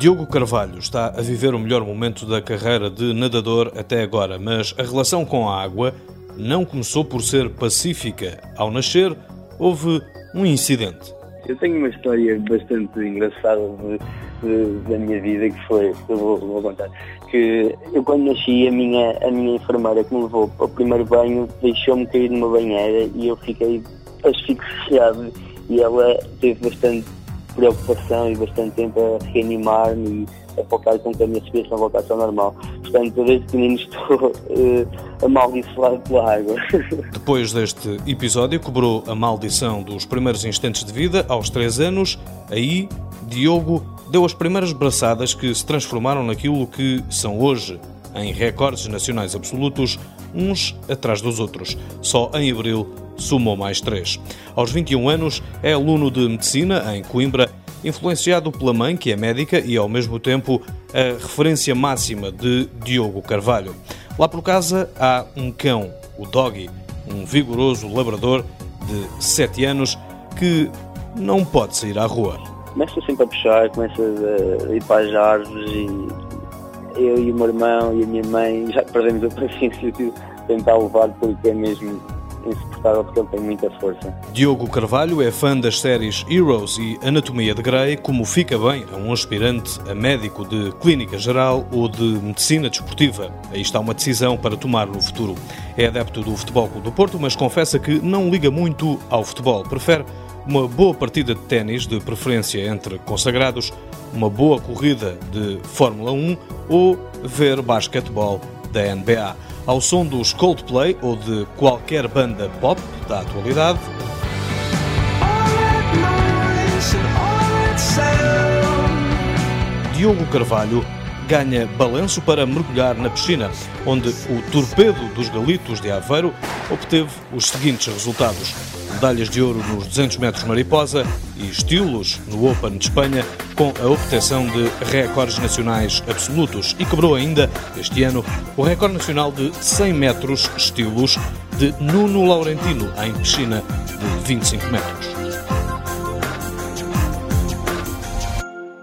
Diogo Carvalho está a viver o melhor momento da carreira de nadador até agora, mas a relação com a água não começou por ser pacífica. Ao nascer, houve um incidente. Eu tenho uma história bastante engraçada de, de, da minha vida que foi, eu vou, vou, contar, que eu quando nasci a minha, a minha enfermeira que me levou ao primeiro banho deixou-me cair numa banheira e eu fiquei asfixiado e ela teve bastante preocupação e bastante tempo a reanimar-me e a focar com que a minha respiração voltasse ao normal. Portanto, desde pequenino estou uh, amaldiçoado pela água. Depois deste episódio, cobrou a maldição dos primeiros instantes de vida, aos 3 anos. Aí, Diogo deu as primeiras braçadas que se transformaram naquilo que são hoje, em recordes nacionais absolutos, uns atrás dos outros. Só em abril somou mais três. Aos 21 anos, é aluno de medicina em Coimbra, influenciado pela mãe, que é médica e ao mesmo tempo a referência máxima de Diogo Carvalho. Lá por casa há um cão, o Doggy, um vigoroso labrador de 7 anos que não pode sair à rua. Começa sempre a puxar, começa a ir para as árvores e eu e o meu irmão e a minha mãe já perdemos a paciência de tentar levar porque é mesmo insuportável porque ele tem muita força. Diogo Carvalho é fã das séries Heroes e Anatomia de Grey, como fica bem a um aspirante a médico de clínica geral ou de medicina desportiva. Aí está uma decisão para tomar no futuro. É adepto do Futebol do Porto, mas confessa que não liga muito ao futebol. Prefere uma boa partida de ténis, de preferência entre consagrados, uma boa corrida de Fórmula 1 ou ver basquetebol da NBA ao som dos Coldplay ou de qualquer banda pop da atualidade. Diogo Carvalho ganha balanço para mergulhar na piscina, onde o torpedo dos Galitos de Aveiro obteve os seguintes resultados: medalhas de ouro nos 200 metros mariposa e estilos no Open de Espanha, com a obtenção de recordes nacionais absolutos e quebrou ainda, este ano, o recorde nacional de 100 metros estilos de Nuno Laurentino em piscina de 25 metros.